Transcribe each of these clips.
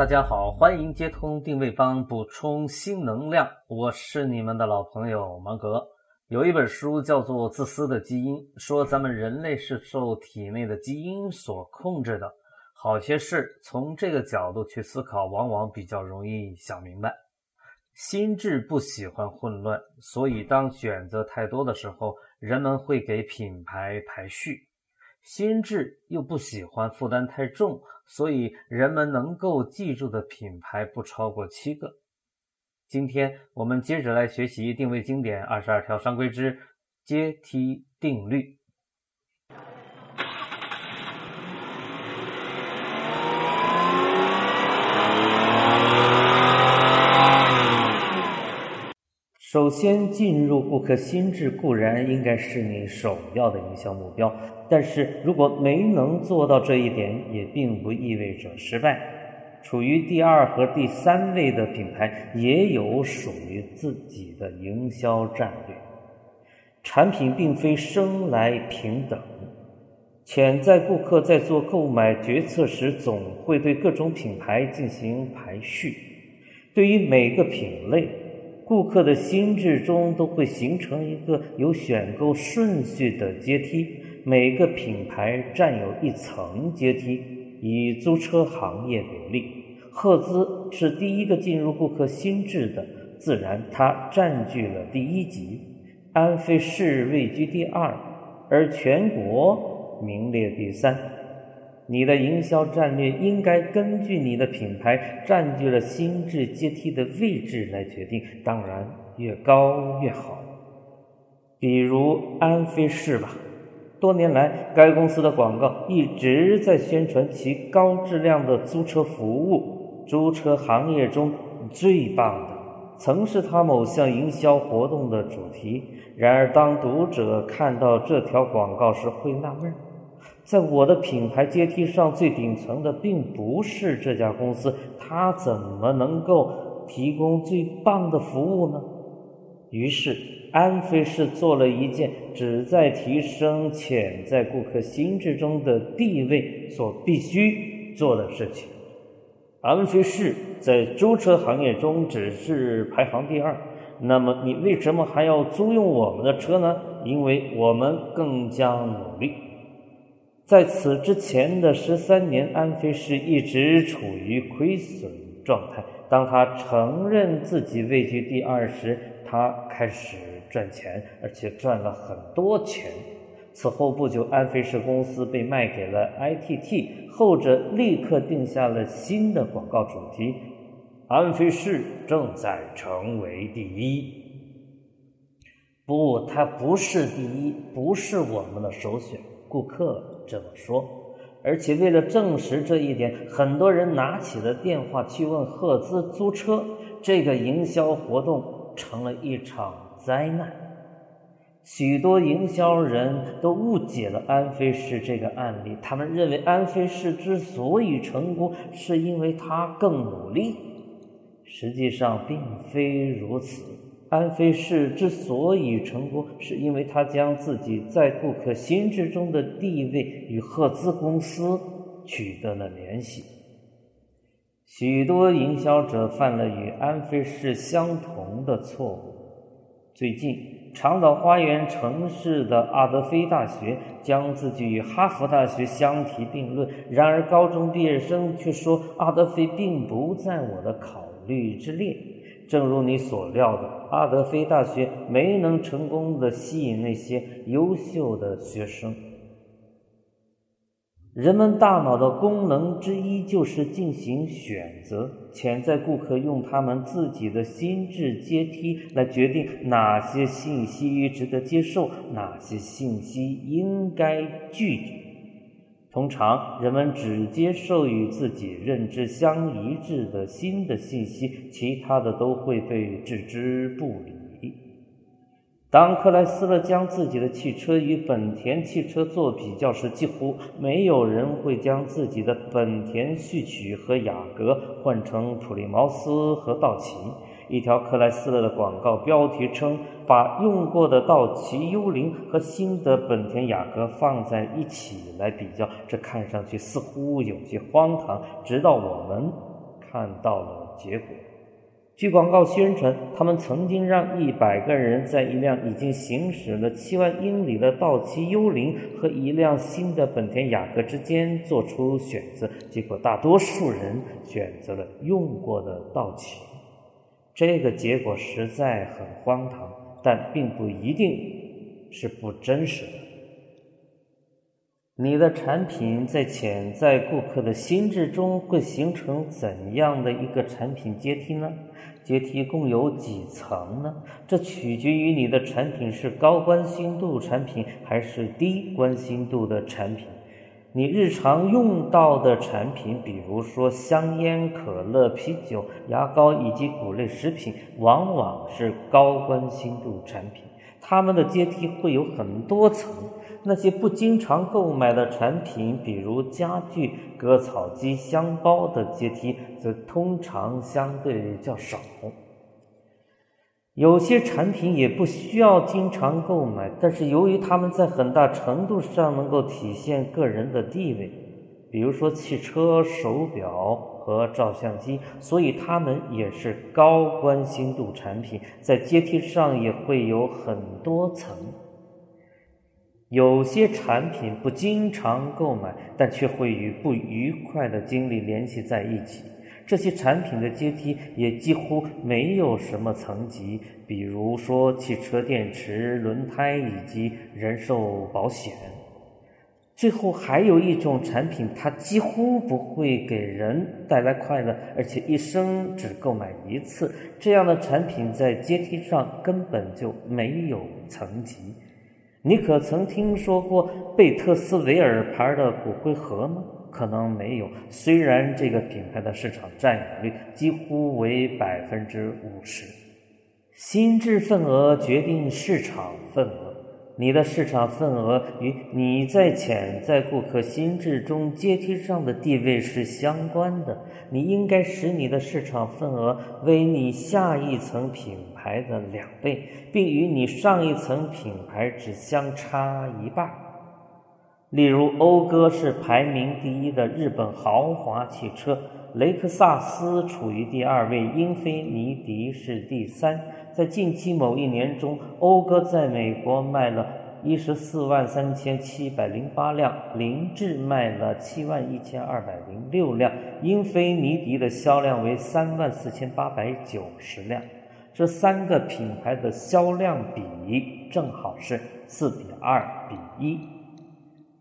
大家好，欢迎接通定位帮，补充新能量。我是你们的老朋友芒格。有一本书叫做《自私的基因》，说咱们人类是受体内的基因所控制的。好些事从这个角度去思考，往往比较容易想明白。心智不喜欢混乱，所以当选择太多的时候，人们会给品牌排序；心智又不喜欢负担太重，所以人们能够记住的品牌不超过七个。今天我们接着来学习定位经典二十二条商规之阶梯定律。首先，进入顾客心智固然应该是你首要的营销目标，但是如果没能做到这一点，也并不意味着失败。处于第二和第三位的品牌也有属于自己的营销战略。产品并非生来平等，潜在顾客在做购买决策时，总会对各种品牌进行排序。对于每个品类，顾客的心智中都会形成一个有选购顺序的阶梯，每个品牌占有一层阶梯。以租车行业为例，赫兹是第一个进入顾客心智的，自然它占据了第一级。安飞士位居第二，而全国名列第三。你的营销战略应该根据你的品牌占据了心智阶梯的位置来决定，当然越高越好。比如安飞士吧。多年来，该公司的广告一直在宣传其高质量的租车服务，租车行业中最棒的，曾是他某项营销活动的主题。然而，当读者看到这条广告时，会纳闷：在我的品牌阶梯上最顶层的并不是这家公司，它怎么能够提供最棒的服务呢？于是。安飞士做了一件旨在提升潜在顾客心智中的地位所必须做的事情。安飞士在租车行业中只是排行第二，那么你为什么还要租用我们的车呢？因为我们更加努力。在此之前的十三年，安飞士一直处于亏损状态。当他承认自己位居第二时，他开始。赚钱，而且赚了很多钱。此后不久，安飞士公司被卖给了 ITT，后者立刻定下了新的广告主题：安飞士正在成为第一。不，它不是第一，不是我们的首选。顾客这么说。而且为了证实这一点，很多人拿起了电话去问赫兹租车。这个营销活动成了一场。灾难，许多营销人都误解了安飞士这个案例。他们认为安飞士之所以成功，是因为他更努力。实际上并非如此。安飞士之所以成功，是因为他将自己在顾客心智中的地位与赫兹公司取得了联系。许多营销者犯了与安飞士相同的错误。最近，长岛花园城市的阿德菲大学将自己与哈佛大学相提并论。然而，高中毕业生却说阿德菲并不在我的考虑之列。正如你所料的，阿德菲大学没能成功的吸引那些优秀的学生。人们大脑的功能之一就是进行选择。潜在顾客用他们自己的心智阶梯来决定哪些信息值得接受，哪些信息应该拒绝。通常，人们只接受与自己认知相一致的新的信息，其他的都会被置之不理。当克莱斯勒将自己的汽车与本田汽车做比较时，几乎没有人会将自己的本田序曲和雅阁换成普利茅斯和道奇。一条克莱斯勒的广告标题称：“把用过的道奇幽灵和新的本田雅阁放在一起来比较，这看上去似乎有些荒唐。”直到我们看到了结果。据广告宣传，他们曾经让一百个人在一辆已经行驶了七万英里的道奇幽灵和一辆新的本田雅阁之间做出选择，结果大多数人选择了用过的道奇。这个结果实在很荒唐，但并不一定是不真实的。你的产品在潜在顾客的心智中会形成怎样的一个产品阶梯呢？阶梯共有几层呢？这取决于你的产品是高关心度产品还是低关心度的产品。你日常用到的产品，比如说香烟、可乐、啤酒、牙膏以及谷类食品，往往是高关心度产品。它们的阶梯会有很多层。那些不经常购买的产品，比如家具、割草机、香包的阶梯，则通常相对较少。有些产品也不需要经常购买，但是由于它们在很大程度上能够体现个人的地位，比如说汽车、手表和照相机，所以它们也是高关心度产品，在阶梯上也会有很多层。有些产品不经常购买，但却会与不愉快的经历联系在一起。这些产品的阶梯也几乎没有什么层级，比如说汽车电池、轮胎以及人寿保险。最后还有一种产品，它几乎不会给人带来快乐，而且一生只购买一次。这样的产品在阶梯上根本就没有层级。你可曾听说过贝特斯维尔牌的骨灰盒吗？可能没有，虽然这个品牌的市场占有率几乎为百分之五十。心智份额决定市场份额，你的市场份额与你在潜在顾客心智中阶梯上的地位是相关的。你应该使你的市场份额为你下一层品牌的两倍，并与你上一层品牌只相差一半。例如，讴歌是排名第一的日本豪华汽车，雷克萨斯处于第二位，英菲尼迪是第三。在近期某一年中，讴歌在美国卖了一十四万三千七百零八辆，凌志卖了七万一千二百零六辆，英菲尼迪的销量为三万四千八百九十辆。这三个品牌的销量比正好是四比二比一。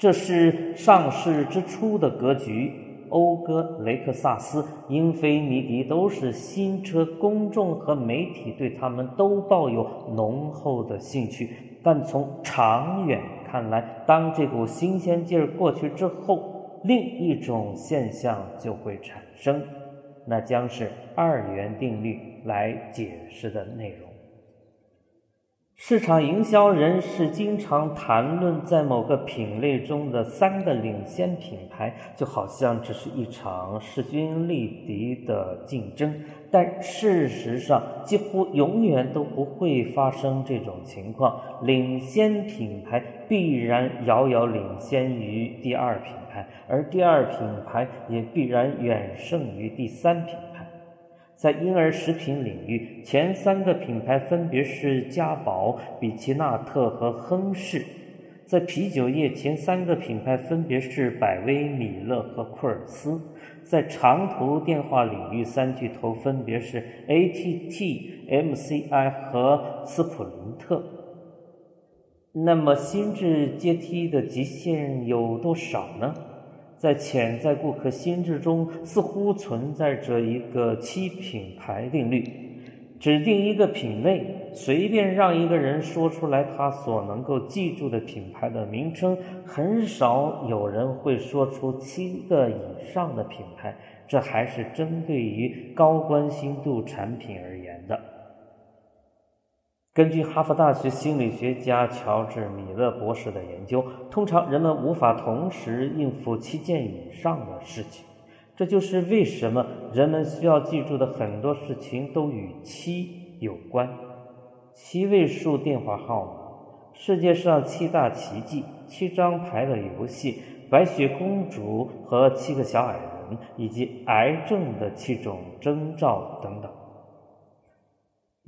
这是上市之初的格局。讴歌、雷克萨斯、英菲尼迪都是新车，公众和媒体对他们都抱有浓厚的兴趣。但从长远看来，当这股新鲜劲儿过去之后，另一种现象就会产生，那将是二元定律来解释的内容。市场营销人士经常谈论在某个品类中的三个领先品牌，就好像这是一场势均力敌的竞争。但事实上，几乎永远都不会发生这种情况。领先品牌必然遥遥领先于第二品牌，而第二品牌也必然远胜于第三品牌。在婴儿食品领域，前三个品牌分别是嘉宝、比奇纳特和亨氏；在啤酒业，前三个品牌分别是百威、米勒和库尔斯；在长途电话领域，三巨头分别是 AT&T、MCI 和斯普林特。那么，心智阶梯的极限有多少呢？在潜在顾客心智中，似乎存在着一个七品牌定律：指定一个品类，随便让一个人说出来他所能够记住的品牌的名称，很少有人会说出七个以上的品牌。这还是针对于高关心度产品而言的。根据哈佛大学心理学家乔治·米勒博士的研究，通常人们无法同时应付七件以上的事情。这就是为什么人们需要记住的很多事情都与七有关。七位数电话号码、世界上七大奇迹、七张牌的游戏、白雪公主和七个小矮人，以及癌症的七种征兆等等。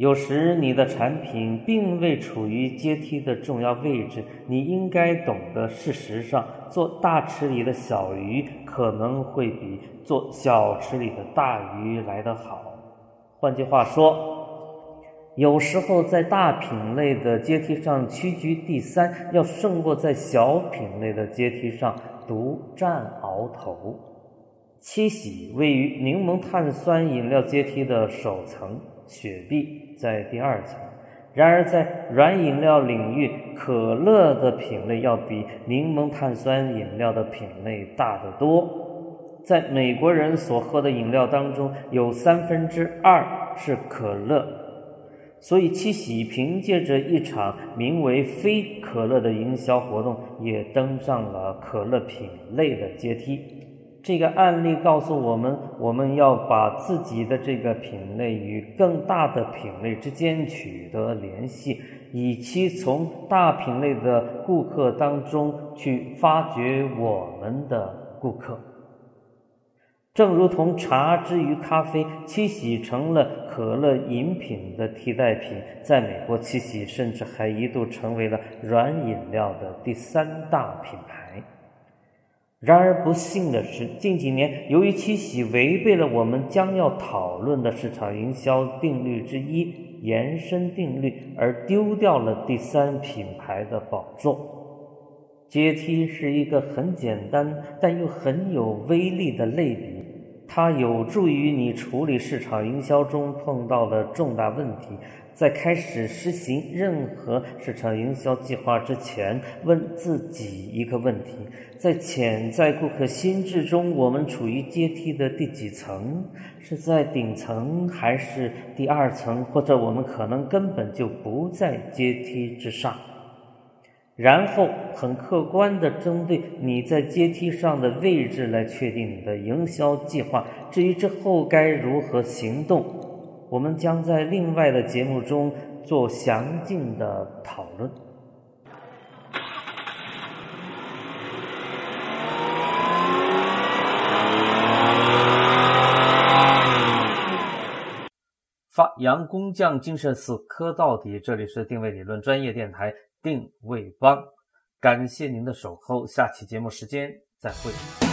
有时你的产品并未处于阶梯的重要位置，你应该懂得，事实上，做大池里的小鱼可能会比做小池里的大鱼来得好。换句话说，有时候在大品类的阶梯上屈居第三，要胜过在小品类的阶梯上独占鳌头。七喜位于柠檬碳酸饮料阶梯的首层。雪碧在第二层，然而在软饮料领域，可乐的品类要比柠檬碳酸饮料的品类大得多。在美国人所喝的饮料当中，有三分之二是可乐，所以七喜凭借着一场名为“非可乐”的营销活动，也登上了可乐品类的阶梯。这个案例告诉我们，我们要把自己的这个品类与更大的品类之间取得联系，以期从大品类的顾客当中去发掘我们的顾客。正如同茶之于咖啡，七喜成了可乐饮品的替代品。在美国，七喜甚至还一度成为了软饮料的第三大品牌。然而不幸的是，近几年由于七喜违背了我们将要讨论的市场营销定律之一——延伸定律，而丢掉了第三品牌的宝座。阶梯是一个很简单但又很有威力的类比，它有助于你处理市场营销中碰到的重大问题。在开始实行任何市场营销计划之前，问自己一个问题：在潜在顾客心智中，我们处于阶梯的第几层？是在顶层，还是第二层？或者我们可能根本就不在阶梯之上？然后很客观的针对你在阶梯上的位置来确定你的营销计划。至于之后该如何行动？我们将在另外的节目中做详尽的讨论。发扬工匠精神，死磕到底。这里是定位理论专业电台定位帮，感谢您的守候。下期节目时间再会。